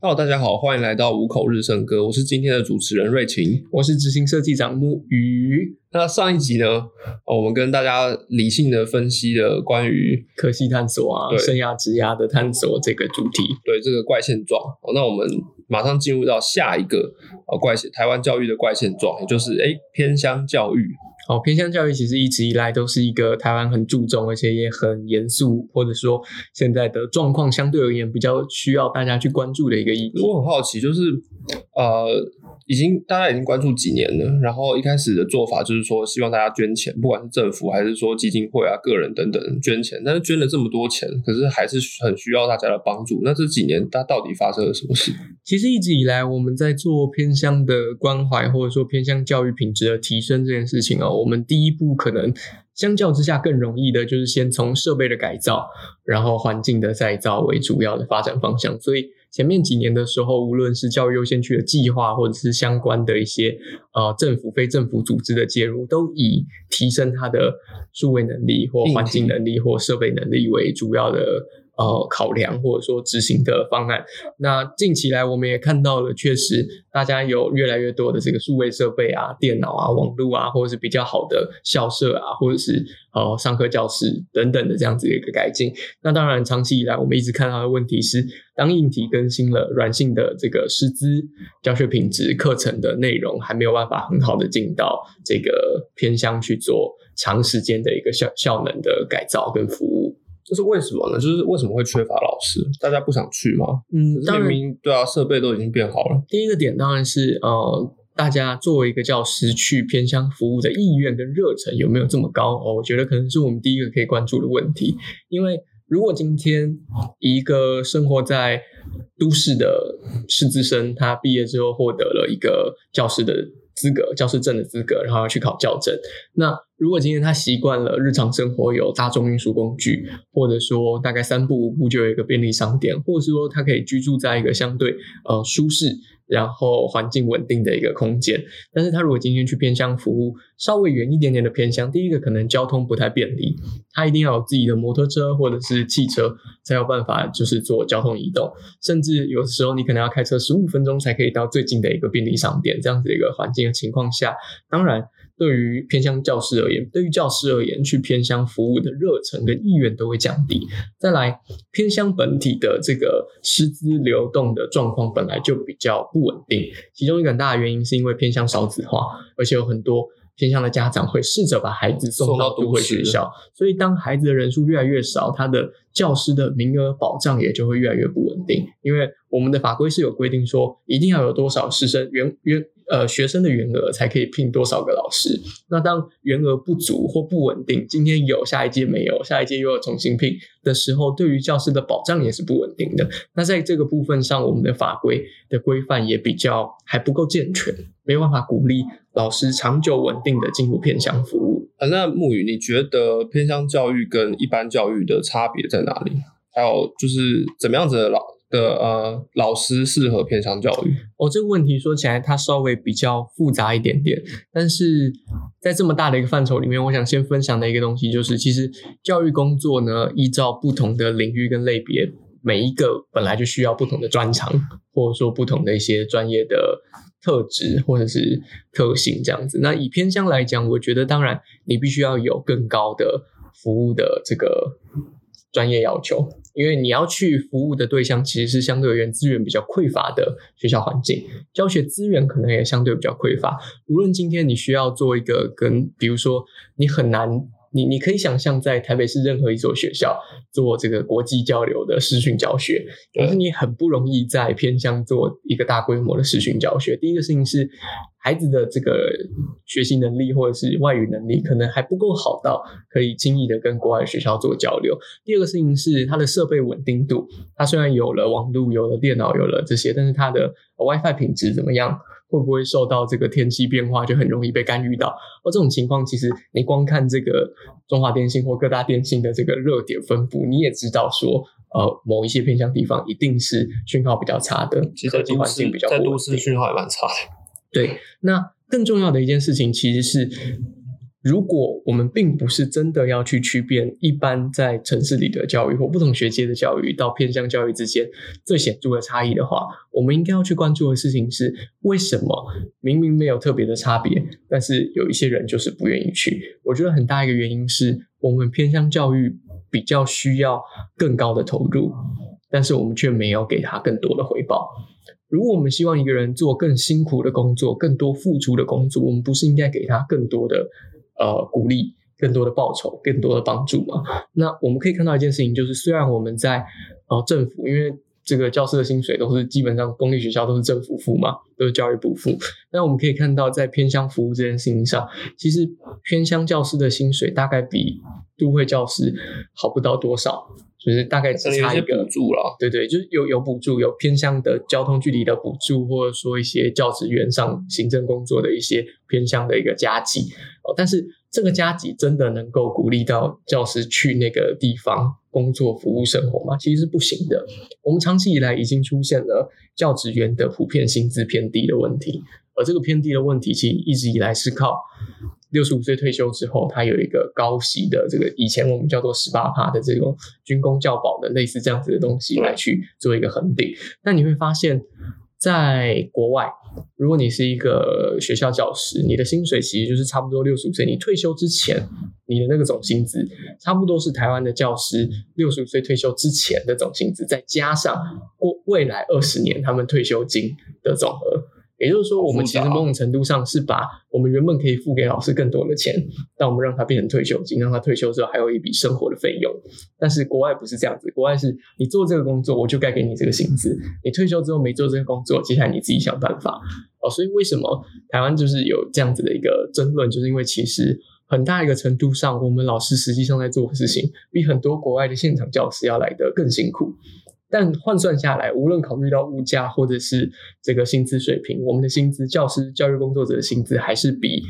Hello，大家好，欢迎来到五口日升歌，我是今天的主持人瑞晴，我是执行设计长木鱼。那上一集呢，我们跟大家理性的分析了关于科系探索啊，生涯职涯的探索这个主题，对这个怪现状。那我们马上进入到下一个呃怪现台湾教育的怪现状，也就是哎偏乡教育。哦，偏向教育其实一直以来都是一个台湾很注重，而且也很严肃，或者说现在的状况相对而言比较需要大家去关注的一个议题。我很好奇，就是呃，已经大家已经关注几年了，然后一开始的做法就是说希望大家捐钱，不管是政府还是说基金会啊、个人等等捐钱，但是捐了这么多钱，可是还是很需要大家的帮助。那这几年它到底发生了什么事？其实一直以来我们在做偏向的关怀，或者说偏向教育品质的提升这件事情哦。我们第一步可能相较之下更容易的，就是先从设备的改造，然后环境的再造为主要的发展方向。所以前面几年的时候，无论是教育优先区的计划，或者是相关的一些呃政府、非政府组织的介入，都以提升它的数位能力或环境能力或设备能力为主要的。呃，考量或者说执行的方案。那近期来，我们也看到了，确实大家有越来越多的这个数位设备啊、电脑啊、网络啊，或者是比较好的校舍啊，或者是呃上课教室等等的这样子的一个改进。那当然，长期以来我们一直看到的问题是，当硬体更新了，软性的这个师资、教学品质、课程的内容还没有办法很好的进到这个偏乡去做长时间的一个效效能的改造跟服务。这是为什么呢？就是为什么会缺乏老师？大家不想去吗？嗯，当然，对啊，设备都已经变好了。第一个点当然是呃，大家作为一个教师去偏乡服务的意愿跟热忱有没有这么高？哦，我觉得可能是我们第一个可以关注的问题。因为如果今天一个生活在都市的师资生，他毕业之后获得了一个教师的资格、教师证的资格，然后要去考教证，那。如果今天他习惯了日常生活有大众运输工具，或者说大概三步五步就有一个便利商店，或者是说他可以居住在一个相对呃舒适，然后环境稳定的一个空间，但是他如果今天去偏乡服务，稍微远一点点的偏乡，第一个可能交通不太便利，他一定要有自己的摩托车或者是汽车才有办法就是做交通移动，甚至有时候你可能要开车十五分钟才可以到最近的一个便利商店，这样子的一个环境的情况下，当然。对于偏乡教师而言，对于教师而言，去偏乡服务的热忱跟意愿都会降低。再来，偏乡本体的这个师资流动的状况本来就比较不稳定，其中一个很大的原因是因为偏乡少子化，而且有很多。偏向的家长会试着把孩子送到都会学校，所以当孩子的人数越来越少，他的教师的名额保障也就会越来越不稳定。因为我们的法规是有规定说，一定要有多少师生员员呃学生的员额才可以聘多少个老师。那当员额不足或不稳定，今天有下一届没有，下一届又要重新聘的时候，对于教师的保障也是不稳定的。那在这个部分上，我们的法规的规范也比较还不够健全。没有办法鼓励老师长久稳定的进入偏乡服务。呃，那木宇，你觉得偏乡教育跟一般教育的差别在哪里？还有就是怎么样子的老的呃老师适合偏乡教育？哦，这个问题说起来它稍微比较复杂一点点，但是在这么大的一个范畴里面，我想先分享的一个东西就是，其实教育工作呢，依照不同的领域跟类别，每一个本来就需要不同的专长，或者说不同的一些专业的。特质或者是特性这样子，那以偏乡来讲，我觉得当然你必须要有更高的服务的这个专业要求，因为你要去服务的对象其实是相对而言资源比较匮乏的学校环境，教学资源可能也相对比较匮乏。无论今天你需要做一个跟，比如说你很难。你你可以想象，在台北市任何一所学校做这个国际交流的视讯教学，可是你很不容易在偏乡做一个大规模的视讯教学。第一个事情是，孩子的这个学习能力或者是外语能力可能还不够好到可以轻易的跟国外学校做交流。第二个事情是，它的设备稳定度，它虽然有了网络、有了电脑、有了这些，但是它的 WiFi 品质怎么样？会不会受到这个天气变化，就很容易被干预到？而这种情况，其实你光看这个中华电信或各大电信的这个热点分布，你也知道说，呃，某一些偏向地方一定是讯号比较差的，其实环境比较在都市讯号也蛮差的。对，那更重要的一件事情其实是。如果我们并不是真的要去区辨一般在城市里的教育或不同学界的教育到偏向教育之间最显著的差异的话，我们应该要去关注的事情是：为什么明明没有特别的差别，但是有一些人就是不愿意去？我觉得很大一个原因是我们偏向教育比较需要更高的投入，但是我们却没有给他更多的回报。如果我们希望一个人做更辛苦的工作、更多付出的工作，我们不是应该给他更多的呃鼓励、更多的报酬、更多的帮助嘛？那我们可以看到一件事情，就是虽然我们在呃政府，因为这个教师的薪水都是基本上公立学校都是政府付嘛，都是教育部付。那我们可以看到，在偏乡服务这件事情上，其实偏乡教师的薪水大概比都会教师好不到多少。就是大概只差一个补助了，对对，就是有有补助，有偏向的交通距离的补助，或者说一些教职员上行政工作的一些偏向的一个加急哦。但是这个加急真的能够鼓励到教师去那个地方工作、服务生活吗？其实是不行的。我们长期以来已经出现了教职员的普遍薪资偏低的问题，而这个偏低的问题，其实一直以来是靠。六十五岁退休之后，他有一个高息的这个以前我们叫做十八帕的这种军工教保的类似这样子的东西来去做一个恒定。但你会发现，在国外，如果你是一个学校教师，你的薪水其实就是差不多六十五岁你退休之前，你的那个总薪资差不多是台湾的教师六十五岁退休之前的总薪资，再加上过未来二十年他们退休金的总额。也就是说，我们其实某种程度上是把我们原本可以付给老师更多的钱，但我们让他变成退休金，让他退休之后还有一笔生活的费用。但是国外不是这样子，国外是你做这个工作，我就该给你这个薪资；你退休之后没做这个工作，接下来你自己想办法。哦，所以为什么台湾就是有这样子的一个争论，就是因为其实很大一个程度上，我们老师实际上在做的事情，比很多国外的现场教师要来的更辛苦。但换算下来，无论考虑到物价或者是这个薪资水平，我们的薪资，教师、教育工作者的薪资还是比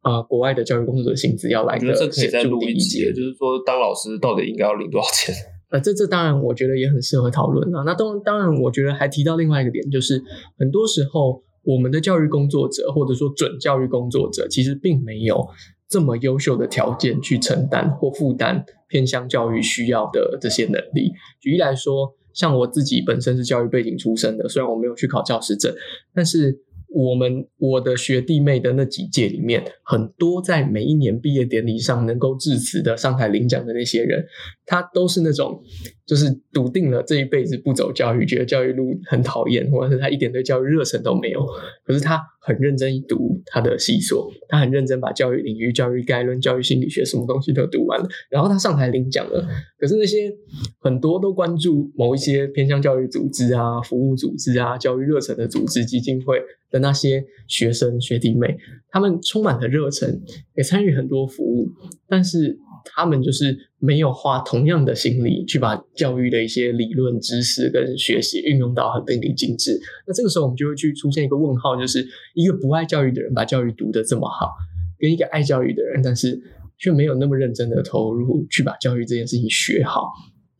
啊国外的教育工作者薪资要来的显著低一些。就是说，当老师到底应该要领多少钱？呃，这这当然我觉得也很适合讨论啊。那当当然，我觉得还提到另外一个点，就是很多时候我们的教育工作者或者说准教育工作者，其实并没有这么优秀的条件去承担或负担偏向教育需要的这些能力。举例来说。像我自己本身是教育背景出身的，虽然我没有去考教师证，但是我们我的学弟妹的那几届里面，很多在每一年毕业典礼上能够致辞的、上台领奖的那些人，他都是那种。就是笃定了这一辈子不走教育，觉得教育路很讨厌，或者是他一点对教育热忱都没有。可是他很认真读他的细所，他很认真把教育领域、教育概论、教育心理学什么东西都读完了。然后他上台领奖了。可是那些很多都关注某一些偏向教育组织啊、服务组织啊、教育热忱的组织基金会的那些学生学弟妹，他们充满了热忱，也参与很多服务，但是。他们就是没有花同样的心力去把教育的一些理论知识跟学习运用到很淋漓尽致。那这个时候，我们就会去出现一个问号，就是一个不爱教育的人把教育读得这么好，跟一个爱教育的人，但是却没有那么认真的投入去把教育这件事情学好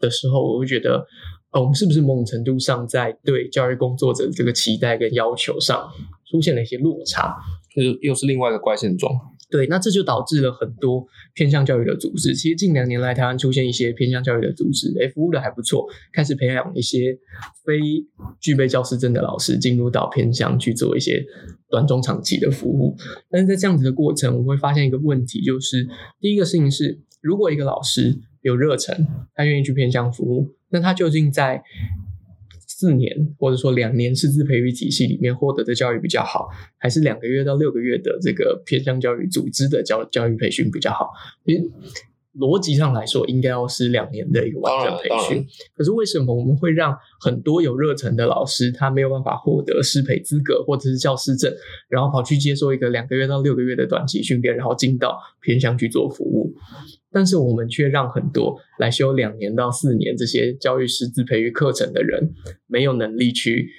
的时候，我会觉得，呃，我们是不是某种程度上在对教育工作者这个期待跟要求上出现了一些落差？就是又是另外一个怪现状。对，那这就导致了很多偏向教育的组织。其实近两年来，台湾出现一些偏向教育的组织，哎，服务的还不错，开始培养一些非具备教师证的老师进入到偏向去做一些短中长期的服务。但是在这样子的过程，我会发现一个问题，就是第一个事情是，如果一个老师有热忱，他愿意去偏向服务，那他究竟在四年或者说两年师资培育体系里面获得的教育比较好，还是两个月到六个月的这个偏向教育组织的教教育培训比较好？因逻辑上来说，应该要是两年的一个完整培训。可是为什么我们会让很多有热忱的老师，他没有办法获得师培资格或者是教师证，然后跑去接受一个两个月到六个月的短期训练，然后进到偏向去做服务？但是我们却让很多来修两年到四年这些教育师资培育课程的人，没有能力去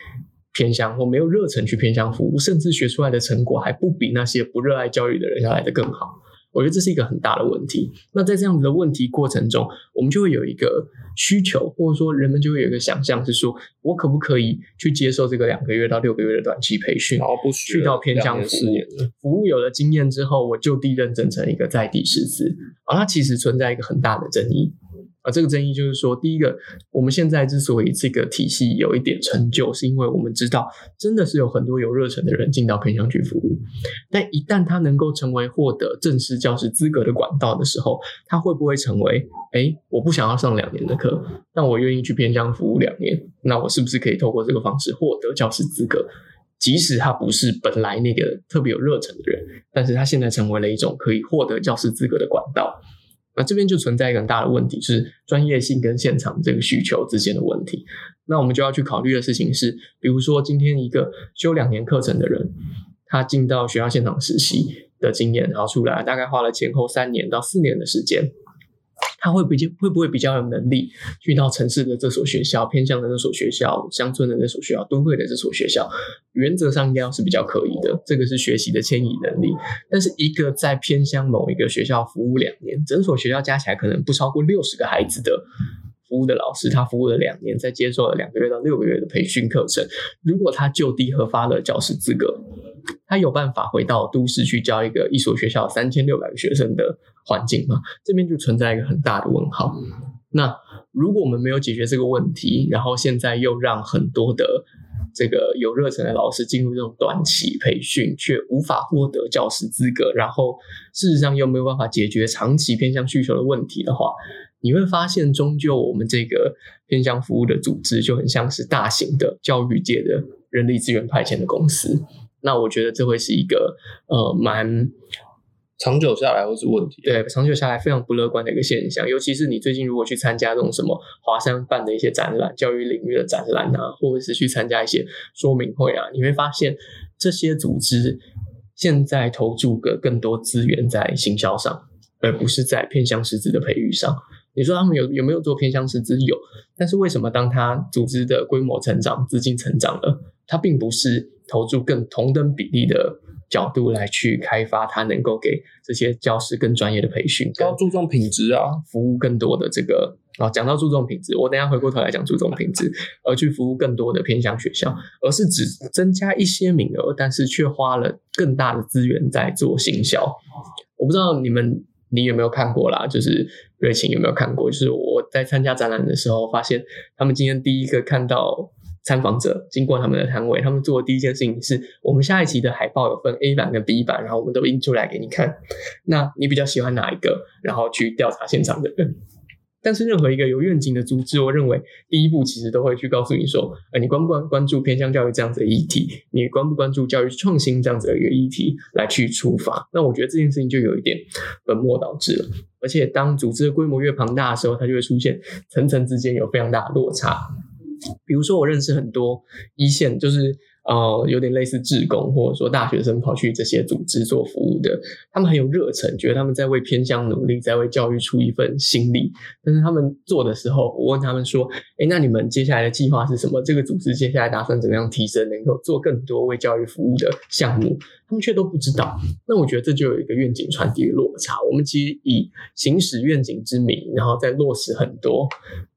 偏向或没有热忱去偏向服务，甚至学出来的成果还不比那些不热爱教育的人要来的更好。我觉得这是一个很大的问题。那在这样子的问题过程中，我们就会有一个需求，或者说人们就会有一个想象，是说我可不可以去接受这个两个月到六个月的短期培训，然后不去到偏向服务，服务有了经验之后，我就地认证成一个在地师资啊，它其实存在一个很大的争议。啊，这个争议就是说，第一个，我们现在之所以这个体系有一点成就，是因为我们知道，真的是有很多有热忱的人进到偏向去服务。但一旦他能够成为获得正式教师资格的管道的时候，他会不会成为？哎，我不想要上两年的课，但我愿意去偏向服务两年，那我是不是可以透过这个方式获得教师资格？即使他不是本来那个特别有热忱的人，但是他现在成为了一种可以获得教师资格的管道。那这边就存在一个很大的问题，是专业性跟现场这个需求之间的问题。那我们就要去考虑的事情是，比如说今天一个修两年课程的人，他进到学校现场实习的经验，然后出来大概花了前后三年到四年的时间。他会比较会不会比较有能力去到城市的这所学校、偏向的那所学校、乡村的那所学校、都会的这所学校？原则上应该是比较可以的，这个是学习的迁移能力。但是一个在偏向某一个学校服务两年，整所学校加起来可能不超过六十个孩子的服务的老师，他服务了两年，在接受了两个月到六个月的培训课程，如果他就地核发了教师资格。他有办法回到都市去教一个一所学校三千六百个学生的环境吗？这边就存在一个很大的问号。那如果我们没有解决这个问题，然后现在又让很多的这个有热忱的老师进入这种短期培训，却无法获得教师资格，然后事实上又没有办法解决长期偏向需求的问题的话，你会发现，终究我们这个偏向服务的组织就很像是大型的教育界的人力资源派遣的公司。那我觉得这会是一个呃蛮长久下来会是问题，对，长久下来非常不乐观的一个现象。尤其是你最近如果去参加这种什么华山办的一些展览、教育领域的展览啊，或者是去参加一些说明会啊，你会发现这些组织现在投注个更多资源在行销上，而不是在偏向师资的培育上。你说他们有有没有做偏向师资？有，但是为什么当他组织的规模成长、资金成长了，他并不是？投注更同等比例的角度来去开发，他能够给这些教师更专业的培训，要注重品质啊，服务更多的这个啊。讲到注重品质，我等下回过头来讲注重品质，而去服务更多的偏向学校，而是只增加一些名额，但是却花了更大的资源在做行销。我不知道你们你有没有看过啦？就是瑞晴有没有看过？就是我在参加展览的时候，发现他们今天第一个看到。参访者经过他们的摊位，他们做的第一件事情是我们下一期的海报有分 A 版跟 B 版，然后我们都印出来给你看。那你比较喜欢哪一个？然后去调查现场的人。但是任何一个有愿景的组织，我认为第一步其实都会去告诉你说：，呃，你关不关关注偏向教育这样子的议题？你关不关注教育创新这样子的一个议题来去出发？那我觉得这件事情就有一点本末倒置了。而且当组织的规模越庞大的时候，它就会出现层层之间有非常大的落差。比如说，我认识很多一线，就是呃，有点类似志工，或者说大学生跑去这些组织做服务的，他们很有热忱，觉得他们在为偏向努力，在为教育出一份心力。但是他们做的时候，我问他们说：“哎，那你们接下来的计划是什么？这个组织接下来打算怎么样提升，能够做更多为教育服务的项目？”他们却都不知道。那我觉得这就有一个愿景传递的落差。我们其实以行使愿景之名，然后再落实很多。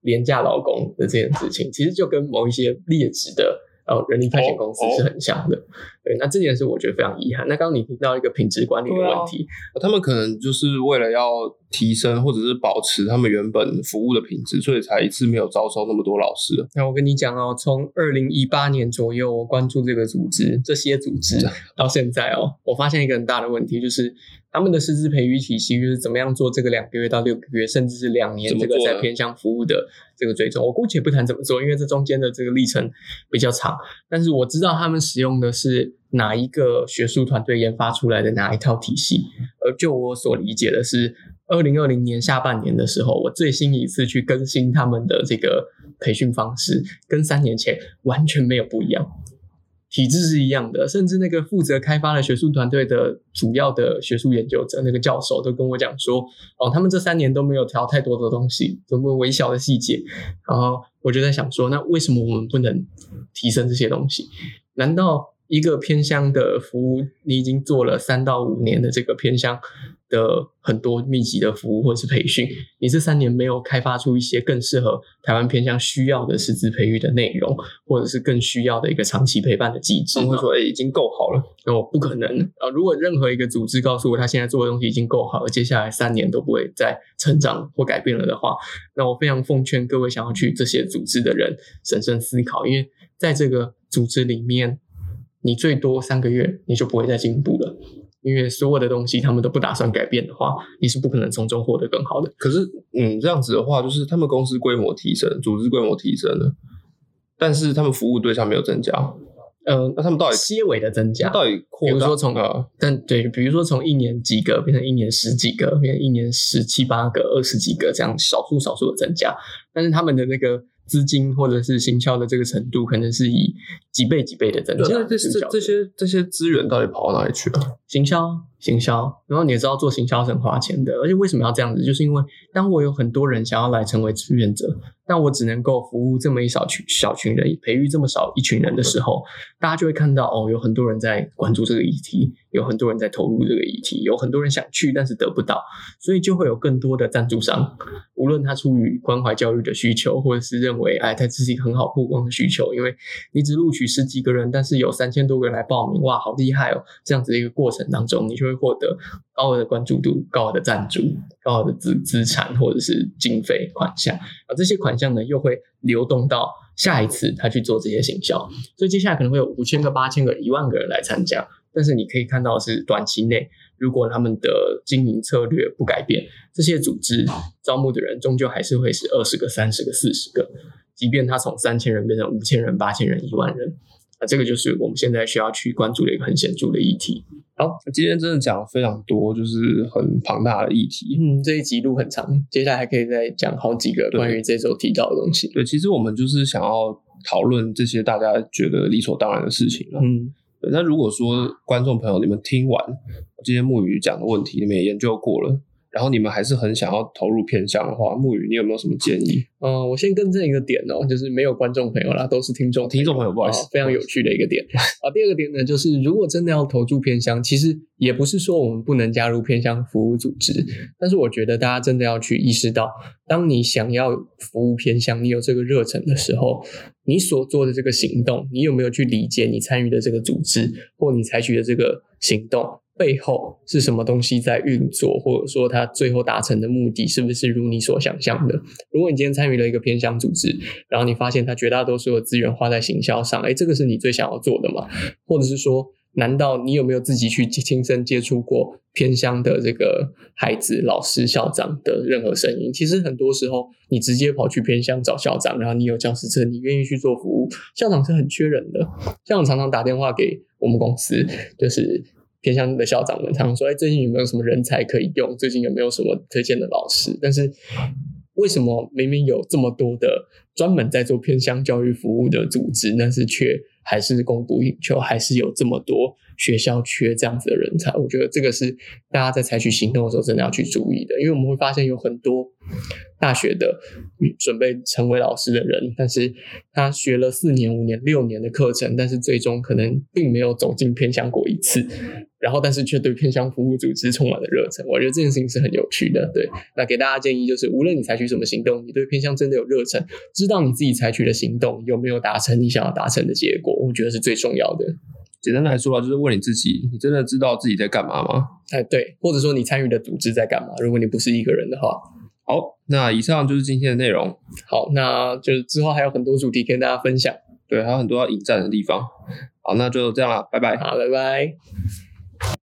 廉价劳工的这件事情，其实就跟某一些劣质的呃人力派遣公司是很像的。对，那这件事我觉得非常遗憾。那刚刚你提到一个品质管理的问题，他们可能就是为了要提升或者是保持他们原本服务的品质，所以才一次没有招收那么多老师。那我跟你讲哦，从二零一八年左右，我关注这个组织，这些组织到现在哦，我发现一个很大的问题就是。他们的师资培育体系就是怎么样做这个两个月到六个月，甚至是两年这个在偏向服务的这个追踪。我姑且不谈怎么做，因为这中间的这个历程比较长。但是我知道他们使用的是哪一个学术团队研发出来的哪一套体系。而就我所理解的是，二零二零年下半年的时候，我最新一次去更新他们的这个培训方式，跟三年前完全没有不一样。体制是一样的，甚至那个负责开发的学术团队的主要的学术研究者，那个教授都跟我讲说，哦，他们这三年都没有调太多的东西，这么微小的细节。然后我就在想说，那为什么我们不能提升这些东西？难道一个偏乡的服务，你已经做了三到五年的这个偏乡的很多密集的服务或者是培训，你这三年没有开发出一些更适合台湾偏乡需要的师资培育的内容，或者是更需要的一个长期陪伴的机制他们会说：“哎、已经够好了。那哦，不可能啊！如果任何一个组织告诉我他现在做的东西已经够好了，接下来三年都不会再成长或改变了的话，那我非常奉劝各位想要去这些组织的人审慎思考，因为在这个组织里面，你最多三个月你就不会再进步了。因为所有的东西他们都不打算改变的话，你是不可能从中获得更好的。可是，嗯，这样子的话，就是他们公司规模提升，组织规模提升了，但是他们服务对象没有增加。嗯、那他们到底些微的增加，到底扩大？比如说从呃，但对，比如说从一年几个变成一年十几个，变成一年十七八个、二十几个这样少数少数的增加，但是他们的那个资金或者是行销的这个程度，可能是以几倍几倍的增加。对那这是不是这这些这些资源到底跑到哪里去了？行销，行销，然后你也知道做行销是很花钱的，而且为什么要这样子？就是因为当我有很多人想要来成为志愿者，但我只能够服务这么一小群小群人，培育这么少一群人的时候，大家就会看到哦，有很多人在关注这个议题，有很多人在投入这个议题，有很多人想去，但是得不到，所以就会有更多的赞助商，无论他出于关怀教育的需求，或者是认为哎，它这是一个很好曝光的需求，因为你只录取十几个人，但是有三千多个人来报名，哇，好厉害哦！这样子的一个过程当中，你就会获得高额的关注度、高额的赞助、高额的资资产或者是经费款项，而这些款项呢，又会流动到下一次他去做这些行销，所以接下来可能会有五千个、八千个、一万个人来参加。但是你可以看到是，短期内如果他们的经营策略不改变，这些组织招募的人终究还是会是二十个、三十个、四十个，即便他从三千人变成五千人、八千人、一万人，啊，这个就是我们现在需要去关注的一个很显著的议题。好，今天真的讲了非常多，就是很庞大的议题。嗯，这一集录很长，接下来还可以再讲好几个关于这周提到的东西。对，其实我们就是想要讨论这些大家觉得理所当然的事情了。嗯，对，那如果说观众朋友你们听完今天木鱼讲的问题，你们也研究过了，然后你们还是很想要投入偏向的话，木鱼你有没有什么建议？呃，我先更正一个点哦，就是没有观众朋友啦，都是听众听众朋友不好意思哦非常有趣的一个点啊。第二个点呢，就是如果真的要投注偏乡，其实也不是说我们不能加入偏乡服务组织，但是我觉得大家真的要去意识到，当你想要服务偏乡，你有这个热忱的时候，你所做的这个行动，你有没有去理解你参与的这个组织或你采取的这个行动？背后是什么东西在运作，或者说它最后达成的目的是不是如你所想象的？如果你今天参与了一个偏乡组织，然后你发现它绝大多数的资源花在行销上，哎，这个是你最想要做的吗？或者是说，难道你有没有自己去亲身接触过偏乡的这个孩子、老师、校长的任何声音？其实很多时候，你直接跑去偏乡找校长，然后你有教师证，你愿意去做服务，校长是很缺人的。校长常常打电话给我们公司，就是。偏向的校长们常常说：“哎，最近有没有什么人才可以用？最近有没有什么推荐的老师？”但是为什么明明有这么多的专门在做偏乡教育服务的组织，但是却还是供不应求，还是有这么多学校缺这样子的人才？我觉得这个是大家在采取行动的时候真的要去注意的，因为我们会发现有很多大学的准备成为老师的人，但是他学了四年、五年、六年的课程，但是最终可能并没有走进偏乡过一次。然后，但是却对偏向服务组织充满了热忱，我觉得这件事情是很有趣的。对，那给大家建议就是，无论你采取什么行动，你对偏向真的有热忱，知道你自己采取的行动有没有达成你想要达成的结果，我觉得是最重要的。简单来说啊，就是问你自己，你真的知道自己在干嘛吗？哎，对，或者说你参与的组织在干嘛？如果你不是一个人的话，好，那以上就是今天的内容。好，那就是之后还有很多主题跟大家分享。对，还有很多要引战的地方。好，那就这样了，拜拜。好，拜拜。